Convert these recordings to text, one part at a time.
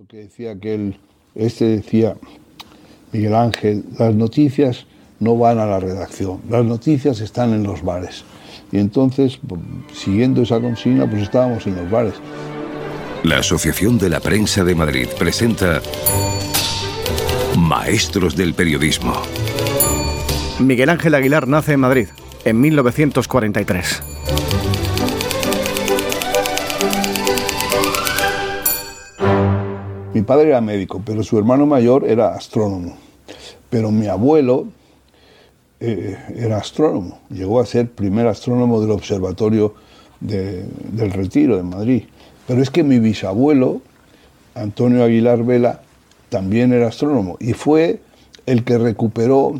Lo que decía que él, este decía, Miguel Ángel, las noticias no van a la redacción, las noticias están en los bares. Y entonces, siguiendo esa consigna, pues estábamos en los bares. La Asociación de la Prensa de Madrid presenta Maestros del Periodismo. Miguel Ángel Aguilar nace en Madrid en 1943. Mi padre era médico, pero su hermano mayor era astrónomo. Pero mi abuelo eh, era astrónomo, llegó a ser primer astrónomo del Observatorio del Retiro de Madrid. Pero es que mi bisabuelo, Antonio Aguilar Vela, también era astrónomo y fue el que recuperó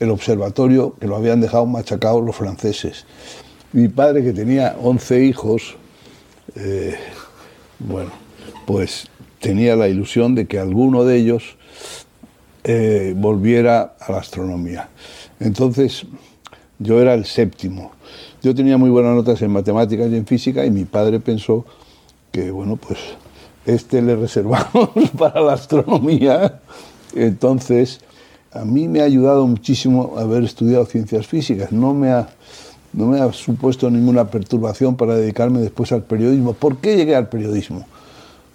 el observatorio que lo habían dejado machacado los franceses. Mi padre, que tenía 11 hijos, eh, bueno, pues tenía la ilusión de que alguno de ellos eh, volviera a la astronomía. Entonces, yo era el séptimo. Yo tenía muy buenas notas en matemáticas y en física y mi padre pensó que, bueno, pues este le reservamos para la astronomía. Entonces, a mí me ha ayudado muchísimo haber estudiado ciencias físicas. No me ha, no me ha supuesto ninguna perturbación para dedicarme después al periodismo. ¿Por qué llegué al periodismo?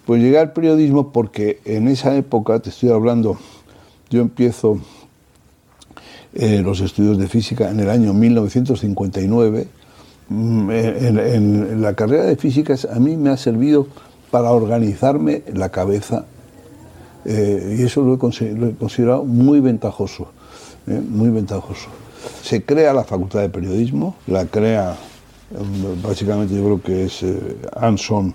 Pues llegué al periodismo porque en esa época, te estoy hablando, yo empiezo eh, los estudios de física en el año 1959. Mm, en, la carrera de físicas a mí me ha servido para organizarme la cabeza eh, y eso lo he, considerado muy ventajoso, eh, muy ventajoso. Se crea la Facultad de Periodismo, la crea básicamente yo creo que es Anson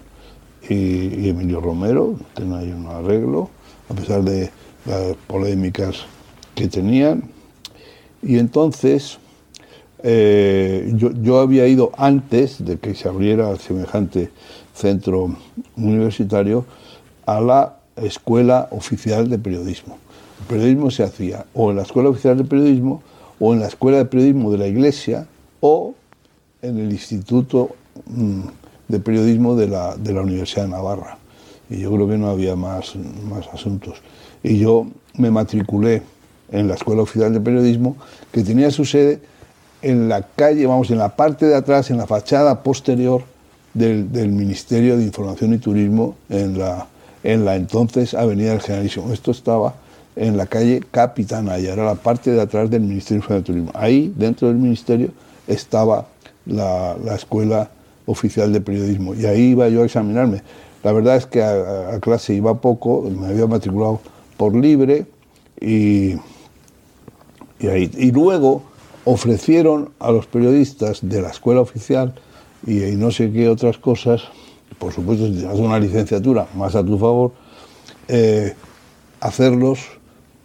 y, Emilio Romero, tienen ahí un arreglo, a pesar de las polémicas que tenían. Y entonces eh, yo, había ido antes de que se abriera semejante centro universitario a la Escuela Oficial de Periodismo. El periodismo se hacía o en la Escuela Oficial de Periodismo o en la Escuela de Periodismo de la Iglesia o en el Instituto mm, de periodismo de la, de la Universidad de Navarra. Y yo creo que no había más, más asuntos. Y yo me matriculé en la Escuela Oficial de Periodismo, que tenía su sede en la calle, vamos, en la parte de atrás, en la fachada posterior del, del Ministerio de Información y Turismo, en la, en la entonces Avenida del Generalísimo. Esto estaba en la calle Capitana, y era la parte de atrás del Ministerio de Turismo. Ahí, dentro del Ministerio, estaba la, la Escuela oficial de periodismo. Y ahí iba yo a examinarme. La verdad es que a, clase iba poco, me había matriculado por libre y, y, ahí, y luego ofrecieron a los periodistas de la escuela oficial y, no sé qué otras cosas, por supuesto si tienes una licenciatura más a tu favor, eh, hacerlos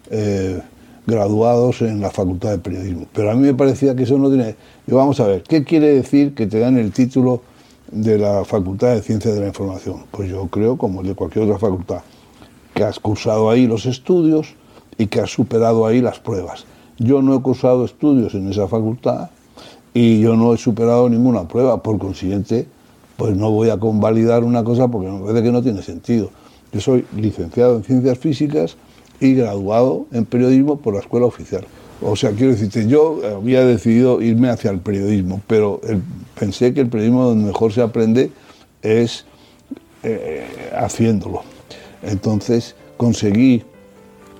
eh, graduados en la facultad de periodismo. Pero a mí me parecía que eso no tiene... Yo vamos a ver, ¿qué quiere decir que te dan el título de la Facultad de Ciencias de la Información? Pues yo creo, como el de cualquier otra facultad, que has cursado ahí los estudios y que has superado ahí las pruebas. Yo no he cursado estudios en esa facultad y yo no he superado ninguna prueba, por consiguiente, pues no voy a convalidar una cosa porque me parece que no tiene sentido. Yo soy licenciado en Ciencias Físicas y graduado en Periodismo por la Escuela Oficial. O sea, quiero decirte, yo había decidido irme hacia el periodismo, pero pensé que el periodismo donde mejor se aprende es eh, haciéndolo. Entonces conseguí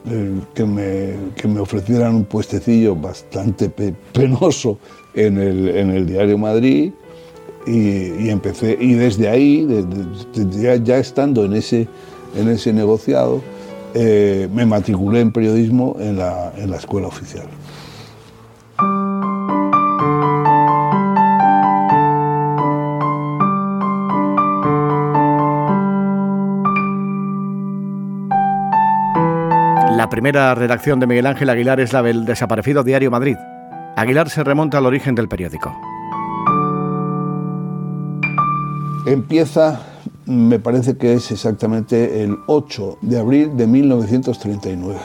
eh, que, me, ofrecieran un puestecillo bastante penoso en el, diario Madrid y, empecé, y desde ahí, ya, estando en ese, en ese negociado, eh, me matriculé en periodismo en la, en la escuela oficial. La primera redacción de Miguel Ángel Aguilar es la del desaparecido Diario Madrid. Aguilar se remonta al origen del periódico. Empieza me parece que es exactamente el 8 de abril de 1939.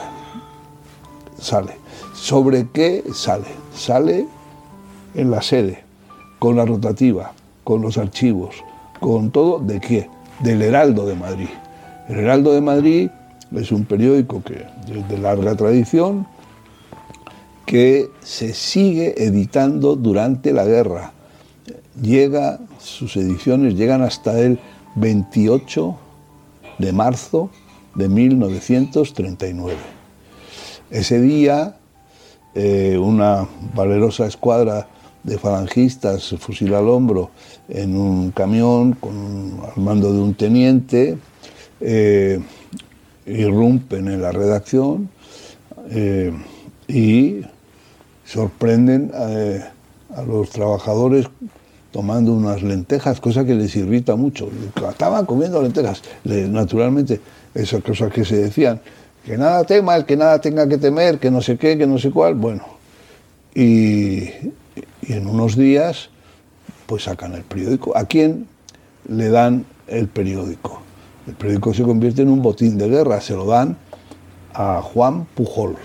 Sale. ¿Sobre qué sale? Sale en la sede, con la rotativa, con los archivos, con todo, ¿de qué? Del Heraldo de Madrid. El Heraldo de Madrid es un periódico que es de larga tradición, que se sigue editando durante la guerra. Llega, sus ediciones llegan hasta el 28 de marzo de 1939. Ese día, eh, una valerosa escuadra de falangistas fusil al hombro en un camión con, al mando de un teniente, eh, irrumpen en la redacción eh, y sorprenden a los trabajadores tomando unas lentejas, cosa que les irrita mucho. Estaban comiendo lentejas, naturalmente, esas cosas que se decían, que nada tema, que nada tenga que temer, que no sé qué, que no sé cuál, bueno. Y en unos días, pues sacan el periódico. ¿A quién le dan el periódico? El periódico se convierte en un botín de guerra, se lo dan a Juan Pujol,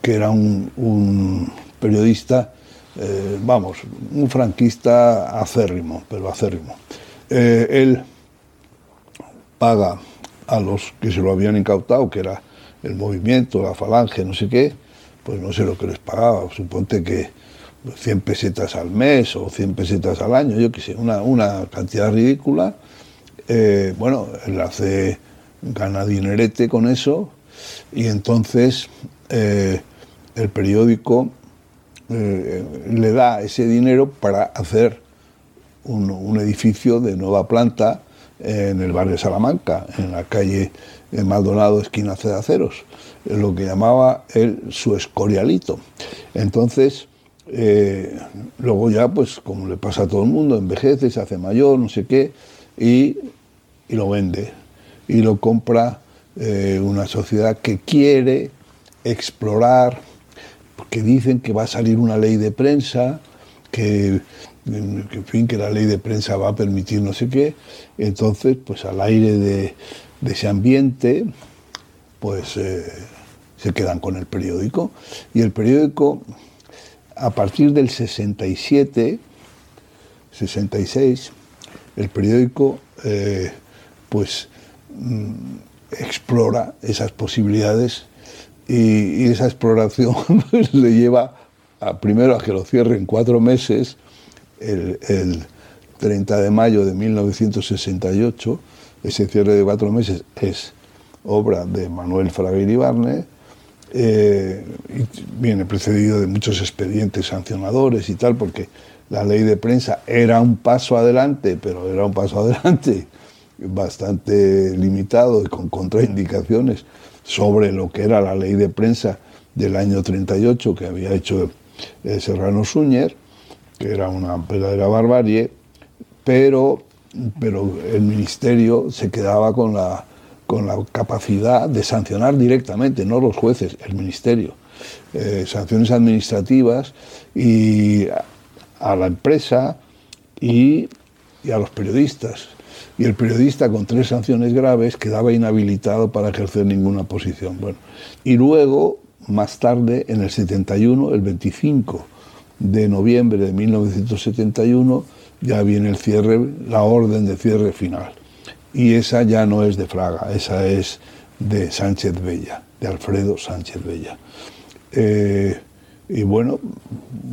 que era un, periodista, eh, vamos, un franquista acérrimo, pero acérrimo. Eh, él paga a los que se lo habían incautado, que era el movimiento, la falange, no sé qué, pues no sé lo que les pagaba, suponte que 100 pesetas al mes o 100 pesetas al año, yo qué sé, una, una cantidad ridícula. Eh, bueno, él hace, gana dinerete con eso y entonces el periódico eh, le da ese dinero para hacer un, edificio de nueva planta en el barrio de Salamanca, en la calle Maldonado, esquina Cedaceros lo que llamaba él su escorialito. Entonces, eh, luego ya, pues como le pasa a todo el mundo, envejece, se hace mayor, no sé qué, y, lo vende. Y lo compra eh, una sociedad que quiere explorar, porque dicen que va a salir una ley de prensa, que, en fin, que la ley de prensa va a permitir no sé qué. Entonces, pues al aire de, ese ambiente, pues eh, se quedan con el periódico. Y el periódico, a partir del 67, 66, el periódico eh, pues mm, explora esas posibilidades y, esa exploración pues, le lleva a, primero a que lo cierren cuatro meses, el, el 30 de mayo de 1968, ese cierre de cuatro meses es obra de Manuel Fraga Ibarne, eh, viene precedido de muchos expedientes sancionadores y tal, porque la ley de prensa era un paso adelante, pero era un paso adelante bastante limitado y con contraindicaciones sobre lo que era la ley de prensa del año 38 que había hecho eh, Serrano Suñer, que era una verdadera barbarie, pero, pero el ministerio se quedaba con la con la capacidad de sancionar directamente, no los jueces, el ministerio, eh, sanciones administrativas y a, la empresa y, a los periodistas. Y el periodista con tres sanciones graves quedaba inhabilitado para ejercer ninguna posición. Bueno, y luego, más tarde, en el 71, el 25 de noviembre de 1971, ya viene el cierre, la orden de cierre final y esa ya no es de Fraga, esa es de Sánchez Bella, de Alfredo Sánchez Bella. Eh, y bueno,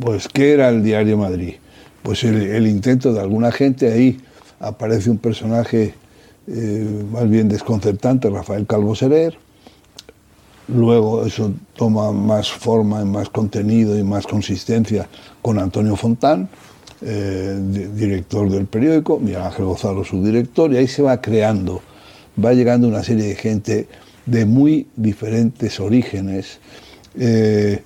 pues ¿qué era el Diario Madrid? Pues el, intento de alguna gente, ahí aparece un personaje eh, más bien desconcertante, Rafael Calvo Serer, luego eso toma más forma, más contenido y más consistencia con Antonio Fontán, eh, director del periódico, Miguel Ángel Gonzalo, su director, y ahí se va creando, va llegando una serie de gente de muy diferentes orígenes, eh,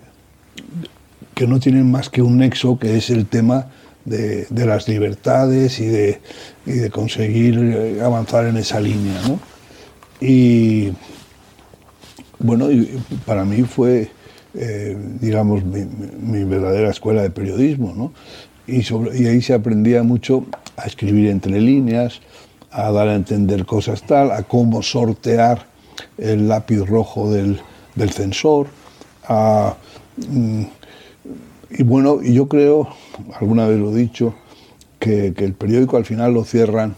que no tienen más que un nexo, que es el tema de, las libertades y de, de, conseguir eh, avanzar en esa línea. Y bueno, para mí fue, digamos, mi, verdadera escuela de periodismo, ¿no? y, y ahí se aprendía mucho a escribir entre líneas, a dar a entender cosas tal, a cómo sortear el lápiz rojo del, del censor. Mm, y bueno, yo creo, alguna vez lo he dicho, que, que, el periódico al final lo cierran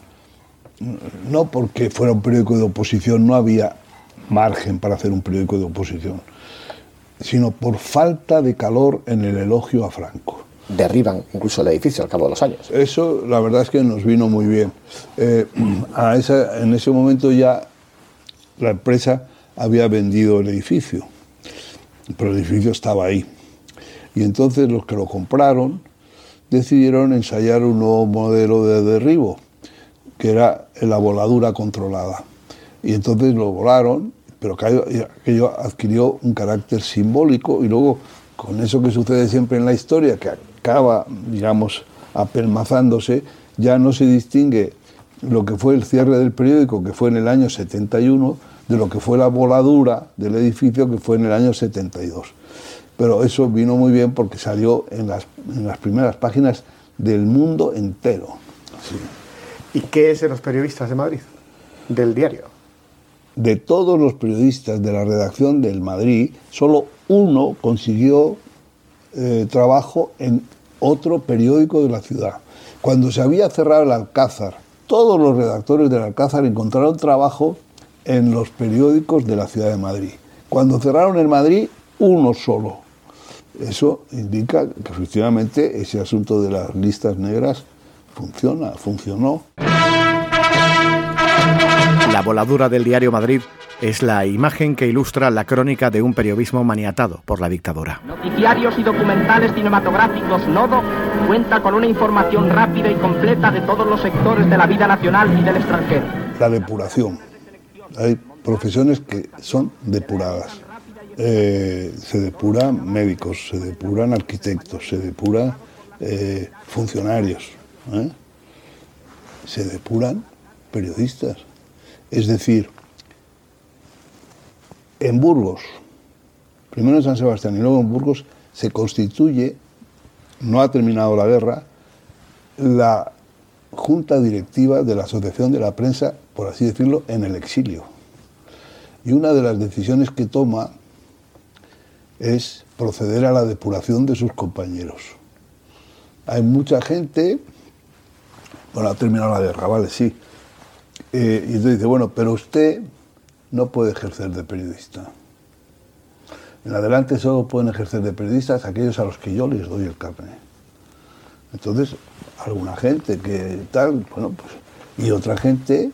no porque fuera un periódico de oposición, no había margen para hacer un periódico de oposición, sino por falta de calor en el elogio a Franco. Derriban incluso el edificio al cabo de los años. Eso la verdad es que nos vino muy bien. Eh, a esa, en ese momento ya la empresa había vendido el edificio, pero el edificio estaba ahí. Y entonces los que lo compraron decidieron ensayar un nuevo modelo de derribo, que era la voladura controlada. Y entonces lo volaron, pero aquello adquirió un carácter simbólico y luego con eso que sucede siempre en la historia, que acaba, digamos, apelmazándose, ya no se distingue lo que fue el cierre del periódico, que fue en el año 71, de lo que fue la voladura del edificio, que fue en el año 72. Pero eso vino muy bien porque salió en las, en las primeras páginas del mundo entero. ¿Y qué es de los periodistas de Madrid? Del diario. De todos los periodistas de la redacción del Madrid, solo uno consiguió eh, trabajo en otro periódico de la ciudad. Cuando se había cerrado el Alcázar, todos los redactores del Alcázar encontraron trabajo en los periódicos de la ciudad de Madrid. Cuando cerraron el Madrid, uno solo. Eso indica que efectivamente ese asunto de las listas negras funciona, funcionó. La voladura del diario Madrid es la imagen que ilustra la crónica de un periodismo maniatado por la dictadura. Noticiarios y documentales cinematográficos Nodo cuenta con una información rápida y completa de todos los sectores de la vida nacional y del extranjero. La depuración. Hay profesiones que son depuradas. Eh, se depuran médicos, se depuran arquitectos, se depuran eh, funcionarios, ¿eh? se depuran periodistas. Es decir, en Burgos, primero en San Sebastián y luego en Burgos, se constituye, no ha terminado la guerra, la junta directiva de la Asociación de la Prensa, por así decirlo, en el exilio. Y una de las decisiones que toma es proceder a la depuración de sus compañeros. Hay mucha gente, bueno, ha terminado la guerra, vale, sí, eh, y entonces dice, bueno, pero usted no puede ejercer de periodista. En adelante solo pueden ejercer de periodistas aquellos a los que yo les doy el carnet. Entonces, alguna gente que tal, bueno, pues, y otra gente,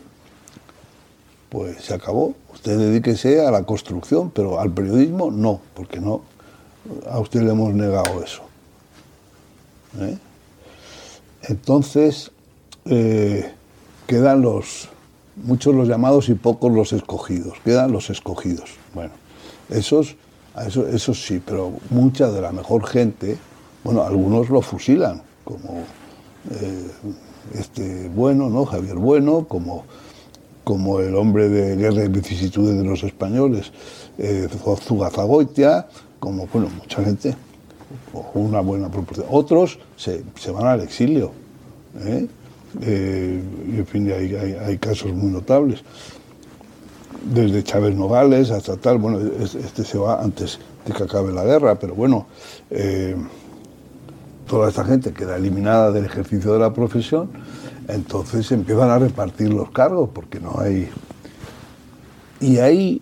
pues se acabó. Usted dedíquese a la construcción, pero al periodismo no, porque no, a usted le hemos negado eso. ¿Eh? Entonces, eh, quedan los, muchos los llamados y pocos los escogidos. Quedan los escogidos. Bueno, esos, esos, sí, pero mucha de la mejor gente, bueno, algunos lo fusilan, como eh, este Bueno, ¿no? Javier Bueno, como, como el hombre de guerra y vicisitudes de los españoles, eh, Zugazagoitia, como, bueno, mucha gente, una buena proporción. Otros se, se van al exilio. ¿eh? Eh, y en fin, hay, casos muy notables. Desde Chávez Nogales hasta tal, bueno, este se va antes de que acabe la guerra, pero bueno, eh, toda esta gente queda eliminada del ejercicio de la profesión, entonces empiezan a repartir los cargos porque no hay... Y ahí,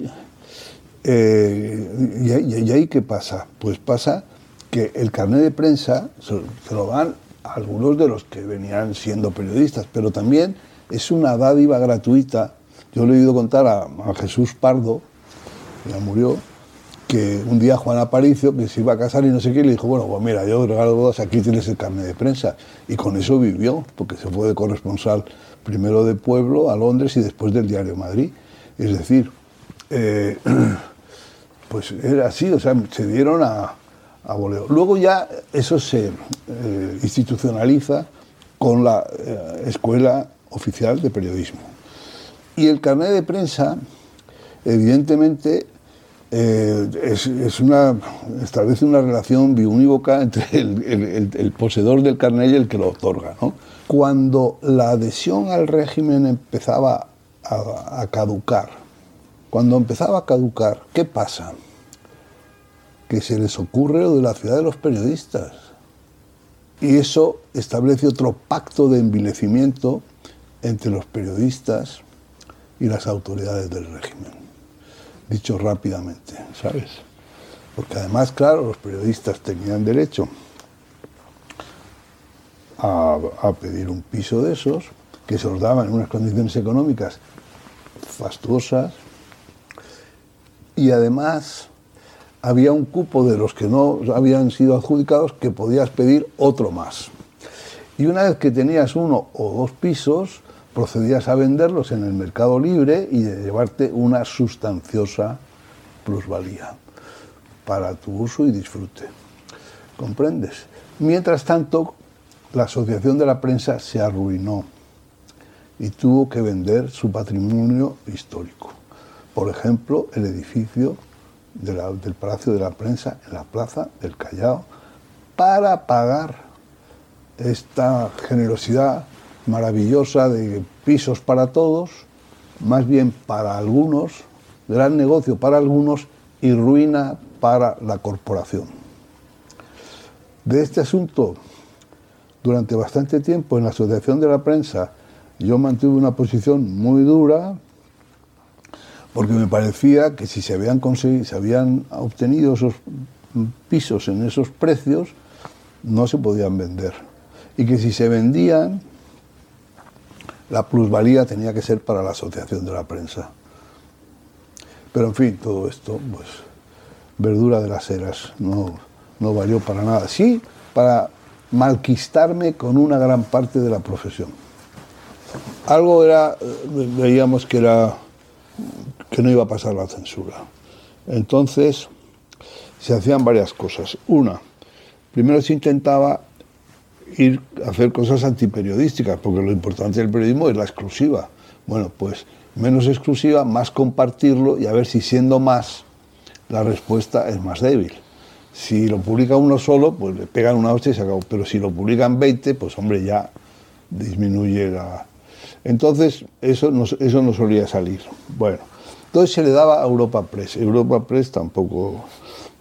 eh, y, ahí qué pasa? Pues pasa que el carnet de prensa se, lo dan algunos de los que venían siendo periodistas, pero también es una dádiva gratuita. Yo le he oído contar a, Jesús Pardo, que ya murió, que un día Juan Aparicio, que se iba a casar y no sé qué, le dijo, bueno, pues mira, yo regalo bodas, aquí tienes el carnet de prensa. Y con eso vivió, porque se fue de corresponsal primero de Pueblo a Londres y después del Diario Madrid. Es decir, eh, pues era así, o sea, se dieron a, Luego ya eso se eh, institucionaliza con la eh, Escuela Oficial de Periodismo. Y el carnet de prensa, evidentemente, eh, es, una, establece una relación biunívoca entre el, poseedor del carnet y el que lo otorga. Cuando la adhesión al régimen empezaba a caducar, cuando empezaba a caducar, ¿qué pasa? que se les ocurre lo de la ciudad de los periodistas. Y eso establece otro pacto de envilecimiento entre los periodistas y las autoridades del régimen. Dicho rápidamente, ¿sabes? Porque además, claro, los periodistas tenían derecho a, pedir un piso de esos, que se los daban en unas condiciones económicas fastuosas, y además había un cupo de los que no habían sido adjudicados que podías pedir otro más. Y una vez que tenías uno o dos pisos, procedías a venderlos en el mercado libre y de llevarte una sustanciosa plusvalía para tu uso y disfrute. ¿Comprendes? Mientras tanto, la Asociación de la Prensa se arruinó y tuvo que vender su patrimonio histórico. Por ejemplo, el edificio del Palacio de la Prensa en la Plaza del Callao para pagar esta generosidad maravillosa de pisos para todos, más bien para algunos, gran negocio para algunos y ruina para la corporación. De este asunto, durante bastante tiempo en la Asociación de la Prensa, yo mantuve una posición muy dura, porque me parecía que si se habían, conseguido, se habían obtenido esos pisos en esos precios, no se podían vender. Y que si se vendían, la plusvalía tenía que ser para la asociación de la prensa. Pero en fin, todo esto, pues, verdura de las eras, no, no valió para nada. Sí, para malquistarme con una gran parte de la profesión. Algo era, eh, veíamos que era que no iba a pasar la censura. Entonces, se hacían varias cosas. Una, primero se intentaba ir a hacer cosas antiperiodísticas, porque lo importante del periodismo es la exclusiva. Bueno, pues menos exclusiva, más compartirlo y a ver si siendo más, la respuesta es más débil. Si lo publica uno solo, pues le pegan una hostia y se acabó. Pero si lo publican 20, pues hombre, ya disminuye la... Entonces, eso no, eso no solía salir. Bueno, entonces se le daba a Europa Press. Europa Press tampoco,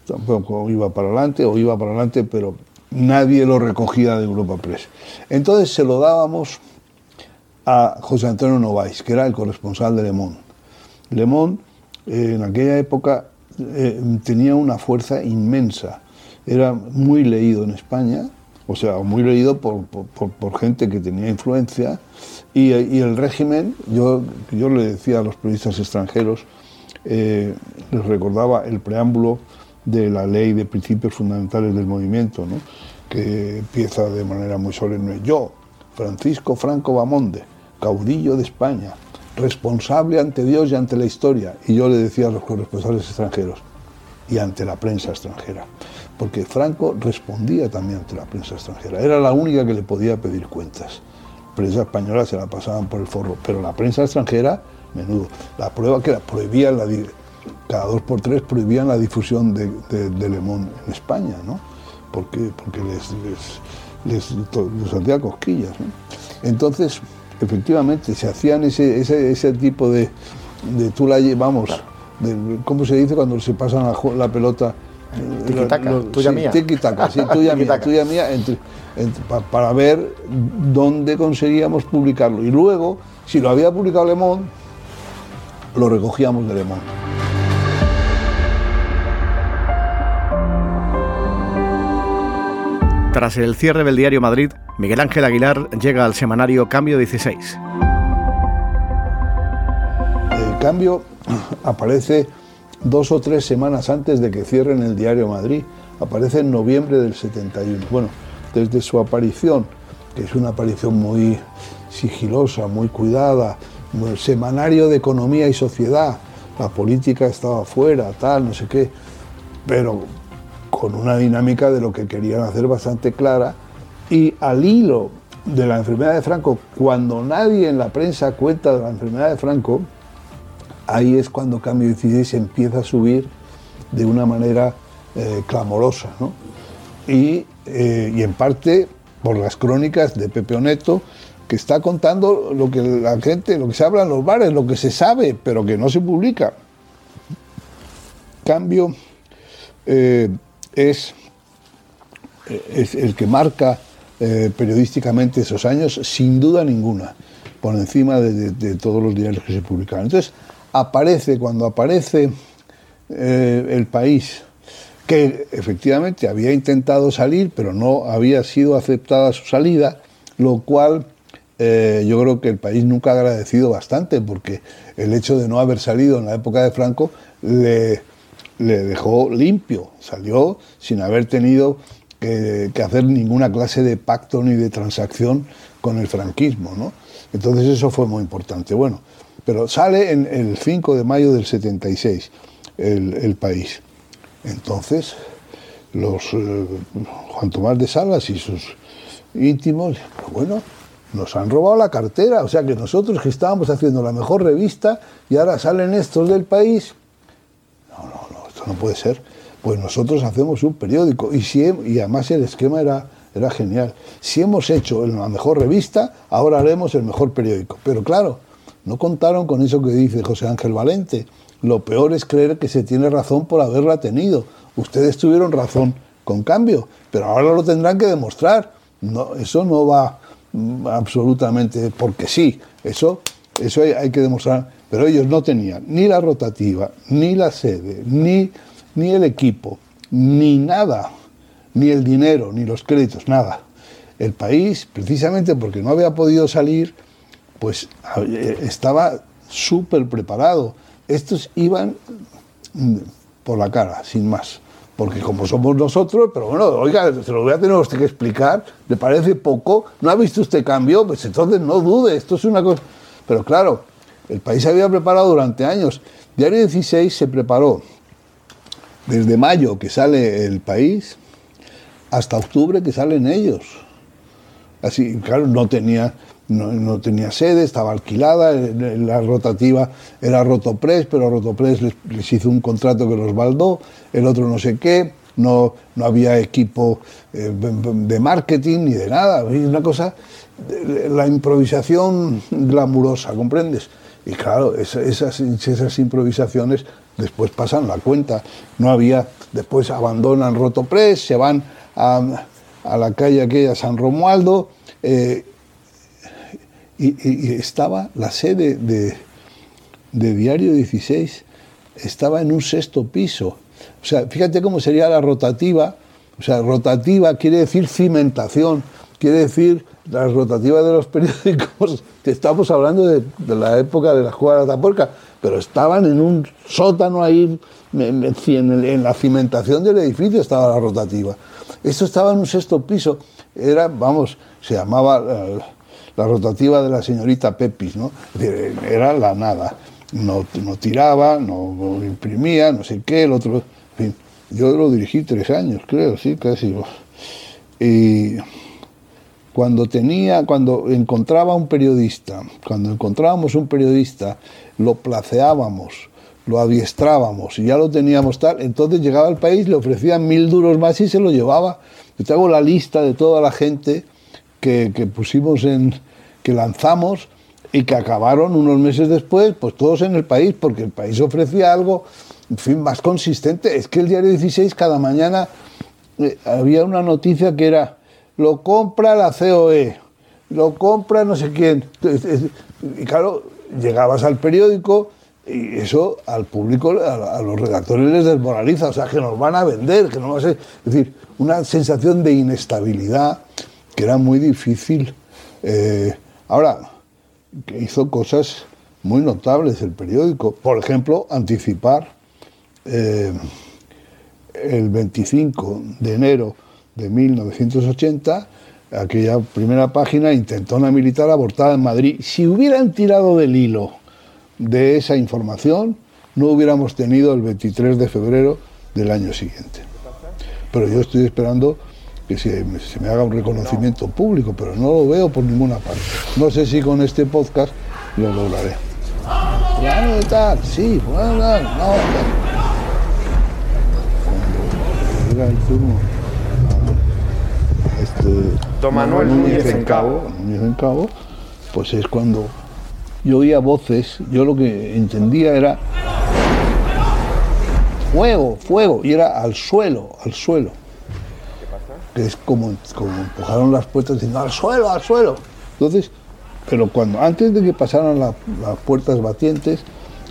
tampoco iba para adelante, o iba para adelante, pero nadie lo recogía de Europa Press. Entonces se lo dábamos a José Antonio Nováis, que era el corresponsal de Le Monde. Le Monde, eh, en aquella época, eh, tenía una fuerza inmensa. Era muy leído en España, o sea, muy leído por, por gente que tenía influencia y, el régimen, yo, yo le decía a los periodistas extranjeros, eh, les recordaba el preámbulo de la ley de principios fundamentales del movimiento, ¿no? que empieza de manera muy solemne. Yo, Francisco Franco Bamonde, caudillo de España, responsable ante Dios y ante la historia. Y yo le decía a los corresponsales extranjeros, y ante la prensa extranjera, porque Franco respondía también ante la prensa extranjera. Era la única que le podía pedir cuentas prensa española se la pasaban por el forro, pero la prensa extranjera, menudo. La prueba que la prohibían, la, cada dos por tres prohibían la difusión de, de, Le Monde en España, ¿no? Porque, porque les, les, les, hacía cosquillas. ¿no? Entonces, efectivamente, se hacían ese, ese, ese tipo de, de tú la llevamos, ¿cómo se dice cuando se pasan la, la pelota? tuya mía. sí, tuya mía, tuya mía, para ver dónde conseguíamos publicarlo. Y luego, si lo había publicado Le Monde, lo recogíamos de Le Monde. Tras el cierre del diario Madrid, Miguel Ángel Aguilar llega al semanario Cambio 16. El cambio aparece dos o tres semanas antes de que cierren el diario Madrid. Aparece en noviembre del 71. Bueno, desde su aparición, que es una aparición muy sigilosa, muy cuidada, semanario de economía y sociedad, la política estaba fuera, tal, no sé qué, pero con una dinámica de lo que querían hacer bastante clara y al hilo de la enfermedad de Franco, cuando nadie en la prensa cuenta de la enfermedad de Franco, ahí es cuando Cambio 16 empieza a subir de una manera eh, clamorosa. ¿no? Y, eh, y, en parte por las crónicas de Pepe Oneto, que está contando lo que la gente, lo que se habla en los bares, lo que se sabe, pero que no se publica. Cambio eh, es, es, el que marca periodísticamente esos años, sin duda ninguna. por encima de, todos los diarios que se publicaban. Entonces, aparece, cuando aparece eh, el país, que efectivamente había intentado salir, pero no había sido aceptada su salida, lo cual eh, yo creo que el país nunca ha agradecido bastante, porque el hecho de no haber salido en la época de Franco le, le dejó limpio, salió sin haber tenido que, hacer ninguna clase de pacto ni de transacción con el franquismo. ¿no? Entonces eso fue muy importante. Bueno, pero sale en el 5 de mayo del 76 el, el país. Entonces, los eh, Juan Tomás de Salas y sus íntimos, bueno, nos han robado la cartera, o sea que nosotros que estábamos haciendo la mejor revista y ahora salen estos del país. No, no, no, no puede ser. Pues nosotros hacemos un periódico y, si, y además el esquema era, era genial. Si hemos hecho la mejor revista, ahora haremos el mejor periódico. Pero claro, no contaron con eso que dice José Ángel Valente lo peor es creer que se tiene razón por haberla tenido. Ustedes tuvieron razón con cambio, pero ahora lo tendrán que demostrar. No, eso no va mm, absolutamente porque sí. Eso, eso hay, que demostrar. Pero ellos no tenían ni la rotativa, ni la sede, ni, ni el equipo, ni nada, ni el dinero, ni los créditos, nada. El país, precisamente porque no había podido salir, pues eh, estaba súper preparado estos iban mm, por la cara, sin más. Porque como somos nosotros, pero bueno, oiga, se lo voy a tener usted que explicar, ¿le parece poco? ¿No ha visto usted cambio? Pues entonces no dude, esto es una cosa... Pero claro, el país se había preparado durante años. Diario 16 se preparó desde mayo que sale el país hasta octubre que salen ellos. Así, claro, no tenía no, tenía sede, estaba alquilada, la rotativa era Rotopress, pero Rotopress les, hizo un contrato que los baldó, el otro no sé qué, no, no había equipo eh, de marketing ni de nada, una cosa, la improvisación glamurosa, ¿comprendes? Y claro, esas, improvisaciones después pasan la cuenta, no había, después abandonan Rotopress, se van a, la calle aquella San Romualdo, eh, y, estaba la sede de, Diario 16, estaba en un sexto piso. O sea, fíjate cómo sería la rotativa. O sea, rotativa quiere decir cimentación, quiere decir la rotativa de los periódicos, que estamos hablando de, la época de la jugada de la pero estaban en un sótano ahí, en, la cimentación del edificio estaba la rotativa. Esto estaba en un sexto piso, era, vamos, se llamaba... Eh, la rotativa de la señorita Pepis, ¿no? Era la nada. No, no tiraba, no, imprimía, no sé qué, el otro. En fin, yo lo dirigí tres años, creo, sí, casi. Y cuando tenía, cuando encontraba un periodista, cuando encontrábamos un periodista, lo placeábamos, lo adiestrábamos y ya lo teníamos tal, entonces llegaba al país, le ofrecían mil duros más y se lo llevaba. Yo te hago la lista de toda la gente que, que pusimos en, que lanzamos y que acabaron unos meses después, pues todos en el país, porque el país ofrecía algo, en fin, más consistente. Es que el diario 16 cada mañana eh, había una noticia que era, lo compra la COE, lo compra no sé quién. Y claro, llegabas al periódico y eso al público, a, los redactores les desmoraliza, o sea, que nos van a vender, que no va a ser... Es decir, una sensación de inestabilidad que era muy difícil. Eh, Ahora, que hizo cosas muy notables el periódico. Por ejemplo, anticipar eh, el 25 de enero de 1980, aquella primera página, intentona militar abortada en Madrid. Si hubieran tirado del hilo de esa información, no hubiéramos tenido el 23 de febrero del año siguiente. Pero yo estoy esperando que se, me haga un reconocimiento público, pero no lo veo por ninguna parte. No sé si con este podcast lo lograré. Claro, tal, sí, bueno, no, Cuando llega el turno este Don Manuel Núñez en Cabo, en Cabo, pues es cuando yo oía voces, yo lo que entendía era fuego, fuego, y era al suelo, al suelo que es como, como empujaron las puertas diciendo al suelo, al suelo. Entonces, pero cuando antes de que pasaran las puertas batientes,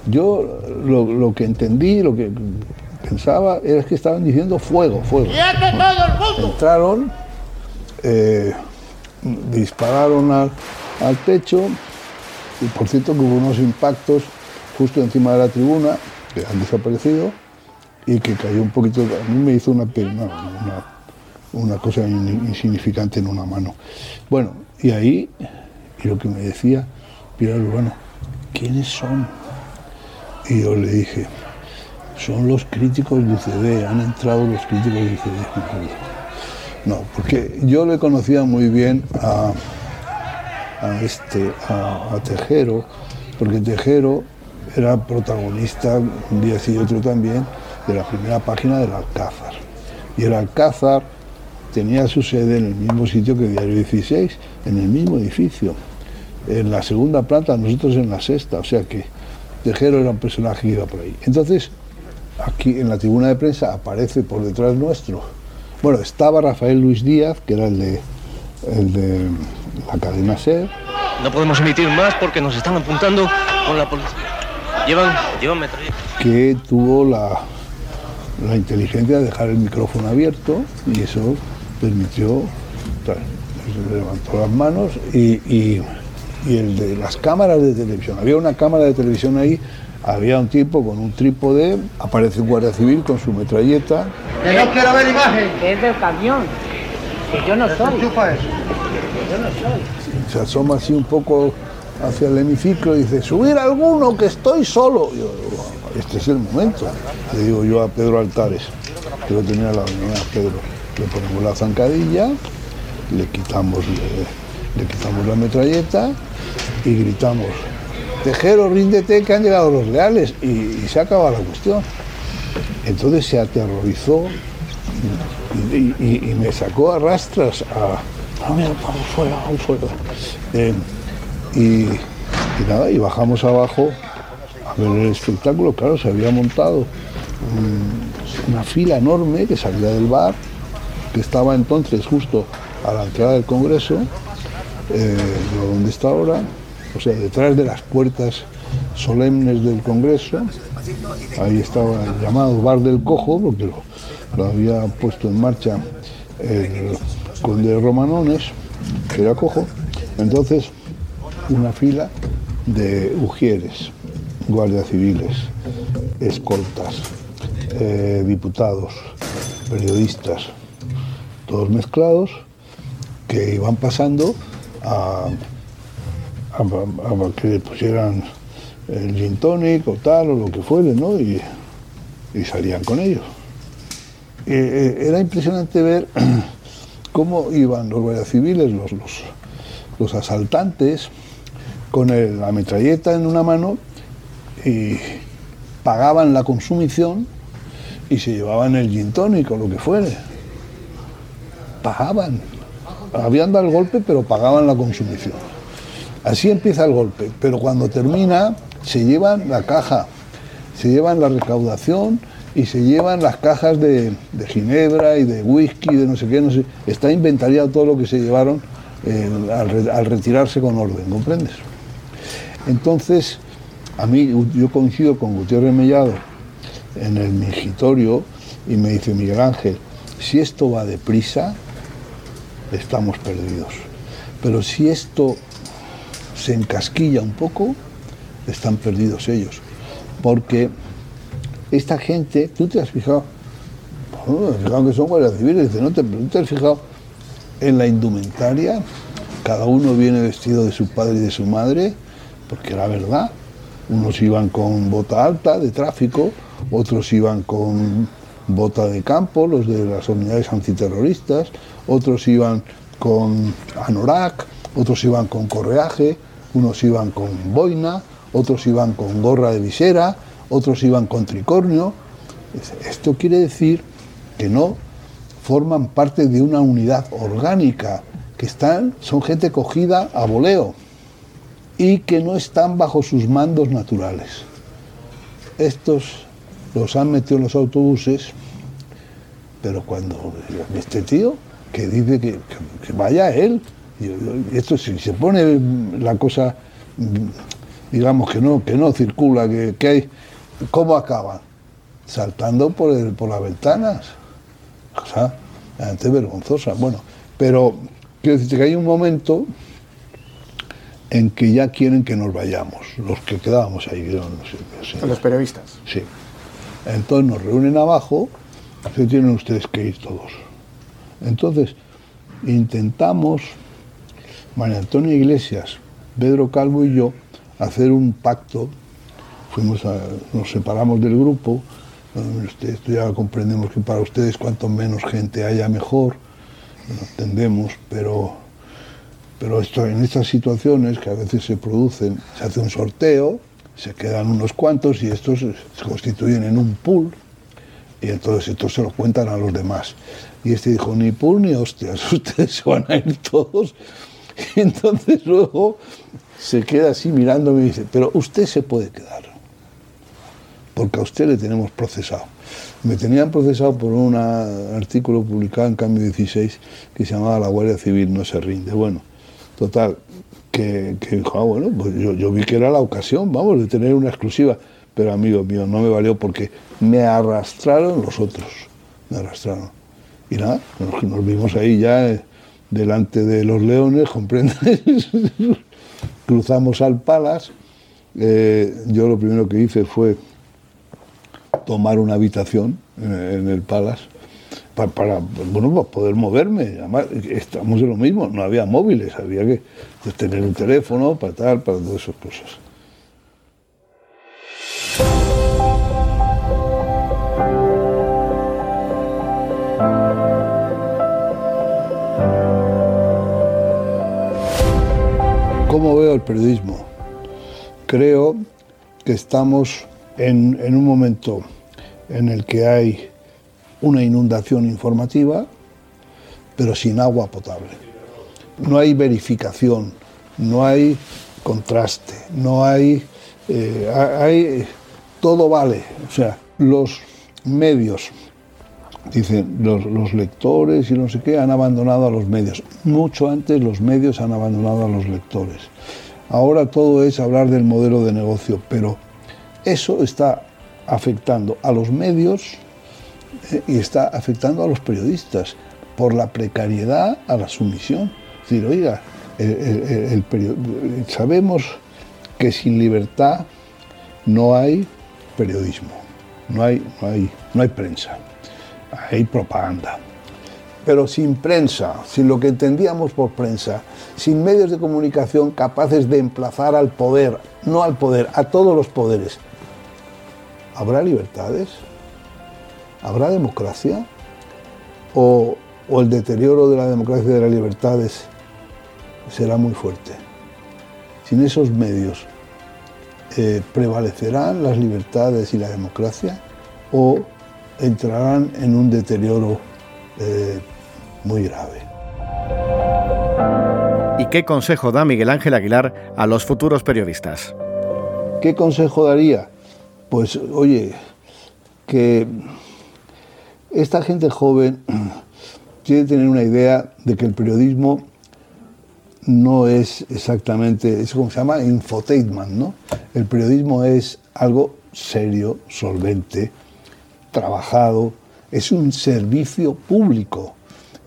yo lo, que entendí, lo que pensaba, era que estaban diciendo fuego, fuego. Entraron, eh, dispararon al, al techo y por cierto que hubo unos impactos justo encima de la tribuna que han desaparecido y que cayó un poquito, a mí me hizo una, una, una cosa insignificante en una mano. Bueno, y ahí, y lo que me decía Pilar Urbano, ¿quiénes son? Y yo le dije, son los críticos de CD, han entrado los críticos de CD. No, porque yo le conocía muy bien a, este, a, Tejero, porque Tejero era protagonista un día y otro también de la primera página del Alcázar. Y el Alcázar tenía su sede en el mismo sitio que Diario 16, en el mismo edificio. En la segunda planta, nosotros en la sexta, o sea que Tejero era un personaje que iba por ahí. Entonces, aquí en la tribuna de prensa aparece por detrás nuestro. Bueno, estaba Rafael Luis Díaz, que era el de, el de la cadena SER. No podemos emitir más porque nos están apuntando con la policía. Llevan, llevan Que tuvo la, la inteligencia de dejar el micrófono abierto y eso permitió, levantó las manos y, el de las cámaras de televisión. Había una cámara de televisión ahí, había un tipo con un trípode, aparece un guardia civil con su metralleta. Que no quiero ver imagen. Que es del camión. Que yo no soy. eso. yo no soy. Se asoma así un poco hacia el hemiciclo y dice, subir alguno que estoy solo. este es el momento. Le digo yo a Pedro Altares, que lo tenía a la Pedro le ponemos la zancadilla, le quitamos, le, quitamos la metralleta y gritamos, Tejero, ríndete que han llegado los leales y, se acaba la cuestión. Entonces se aterrorizó y, me sacó a rastras a, ah, mira, vamos fuera, vamos fuera. Eh, y, nada, y bajamos abajo a ver el espectáculo, claro, se había montado una fila enorme que salía del bar que estaba entonces justo a la entrada del Congreso, eh, donde está ahora, o sea, detrás de las puertas solemnes del Congreso, ahí estaba el llamado Bar del Cojo, porque lo, había puesto en marcha el conde de Romanones, que era cojo, entonces una fila de ujieres, guardias civiles, escoltas, eh, diputados, periodistas, todos mezclados, que iban pasando a, a, que pusieran el gin tonic o tal o lo que fuere, ¿no? Y, salían con ellos. Eh, era impresionante ver cómo iban los guardias civiles, los, los, asaltantes, con la metralleta en una mano y pagaban la consumición y se llevaban el gin tonic o lo que fuere pagaban. Habían dado el golpe, pero pagaban la consumición. Así empieza el golpe, pero cuando termina se llevan la caja, se llevan la recaudación y se llevan las cajas de, ginebra y de whisky, de no sé qué, no sé. Está inventariado todo lo que se llevaron eh, al, retirarse con orden, ¿comprendes? Entonces, a mí, yo coincido con Gutiérrez Mellado en el mingitorio y me dice Miguel Ángel, si esto va deprisa, estamos perdidos. Pero si esto se encasquilla un poco, están perdidos ellos. Porque esta gente, tú te has fijado, no, fijado que son guardias civiles, ¿no te, te has fijado en la indumentaria? Cada uno viene vestido de su padre y de su madre, porque la verdad, unos iban con bota alta de tráfico, otros iban con bota de campo, los de las unidades antiterroristas, otros iban con anorak, otros iban con correaje, unos iban con boina, otros iban con gorra de visera, otros iban con tricornio. Esto quiere decir que no forman parte de una unidad orgánica, que están, son gente cogida a voleo y que no están bajo sus mandos naturales. Estos los han metido en los autobuses, pero cuando este tío que dice que, vaya él, esto si se pone la cosa, digamos que no, que no circula, que, que hay, ¿cómo acaban? Saltando por, el, por las ventanas. Cosa realmente vergonzosa. Bueno, pero quiero decirte que hay un momento en que ya quieren que nos vayamos, los que quedábamos ahí. Los periodistas. Sí. Entonces nos reúnen abajo, se tienen ustedes que ir todos. Entonces intentamos, María Antonia Iglesias, Pedro Calvo y yo, hacer un pacto. Fuimos nos separamos del grupo. Esto ya comprendemos que para ustedes cuanto menos gente haya mejor, lo entendemos, pero pero esto, en estas situaciones que a veces se producen, se hace un sorteo, se quedan unos cuantos y estos se constituyen en un pool y entonces estos se lo cuentan a los demás. Y este dijo, ni pool ni hostias, ustedes se van a ir todos. Entonces luego se queda así mirándome y dice, pero usted se puede quedar, porque a usted le tenemos procesado. Me tenían procesado por un artículo publicado en Cambio 16 que se llamaba La Guardia Civil no se rinde. Bueno, Total, que, dijo, ah, bueno, pues yo, vi que era la ocasión, vamos, de tener una exclusiva. Pero amigo mío, no me valió porque me arrastraron los otros, me arrastraron. Y nada, nos, vimos ahí ya eh, delante de los leones, comprendes, cruzamos al Palas. Eh, yo lo primero que hice fue tomar una habitación en, en el Palas para, bueno, para poder moverme. Estamos en lo mismo, no había móviles, había que tener un teléfono para tal, para todas esas cosas. ¿Cómo veo el periodismo? Creo que estamos en, un momento en el que hay una inundación informativa, pero sin agua potable. No hay verificación, no hay contraste, no hay, eh, hay, todo vale. O sea, los medios, dicen los, lectores y no sé qué, han abandonado a los medios. Mucho antes los medios han abandonado a los lectores. Ahora todo es hablar del modelo de negocio, pero eso está afectando a los medios y está afectando a los periodistas por la precariedad a la sumisión. Es decir, oiga, sabemos que sin libertad no hay periodismo, no hay, no hay, no hay prensa, hay propaganda. Pero sin prensa, sin lo que entendíamos por prensa, sin medios de comunicación capaces de emplazar al poder, no al poder, a todos los poderes, ¿habrá libertades? ¿Habrá democracia? ¿O, el deterioro de la democracia y de las libertades será muy fuerte? Sin esos medios, eh, ¿prevalecerán las libertades y la democracia? ¿O entrarán en un deterioro eh, muy grave? ¿Y qué consejo da Miguel Ángel Aguilar a los futuros periodistas? ¿Qué consejo daría? Pues, oye, que esta gente joven tiene que tener una idea de que el periodismo no es exactamente, es como se llama infotainment, ¿no? El periodismo es algo serio, solvente, trabajado, es un servicio público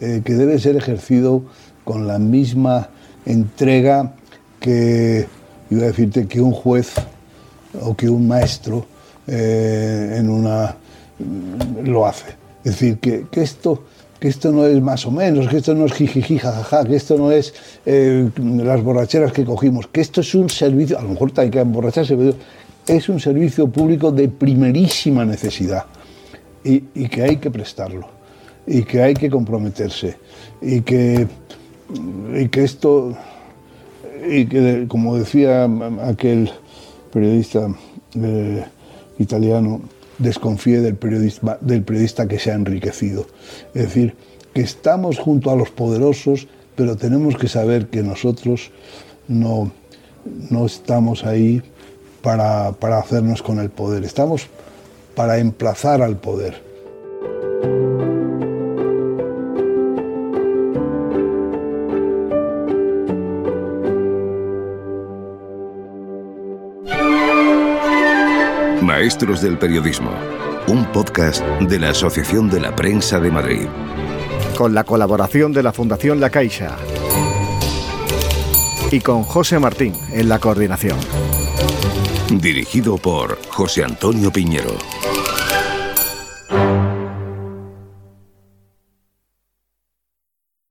eh, que debe ser ejercido con la misma entrega que, iba a decirte, que un juez o que un maestro eh, en una lo hace. Es decir, que, esto, que esto no es más o menos, que esto no es jijiji, jajaja, que esto no es eh, las borracheras que cogimos, que esto es un servicio, a lo mejor hay que emborracharse, pero es un servicio público de primerísima necesidad y, que hay que prestarlo y que hay que comprometerse y que, y que esto, y que como decía aquel periodista eh, italiano, desconfíe del periodista, del periodista que se ha enriquecido. Es decir, que estamos junto a los poderosos, pero tenemos que saber que nosotros no, no estamos ahí para, para hacernos con el poder, estamos para emplazar al poder. Maestros del Periodismo, un podcast de la Asociación de la Prensa de Madrid. Con la colaboración de la Fundación La Caixa y con José Martín en la coordinación. Dirigido por José Antonio Piñero.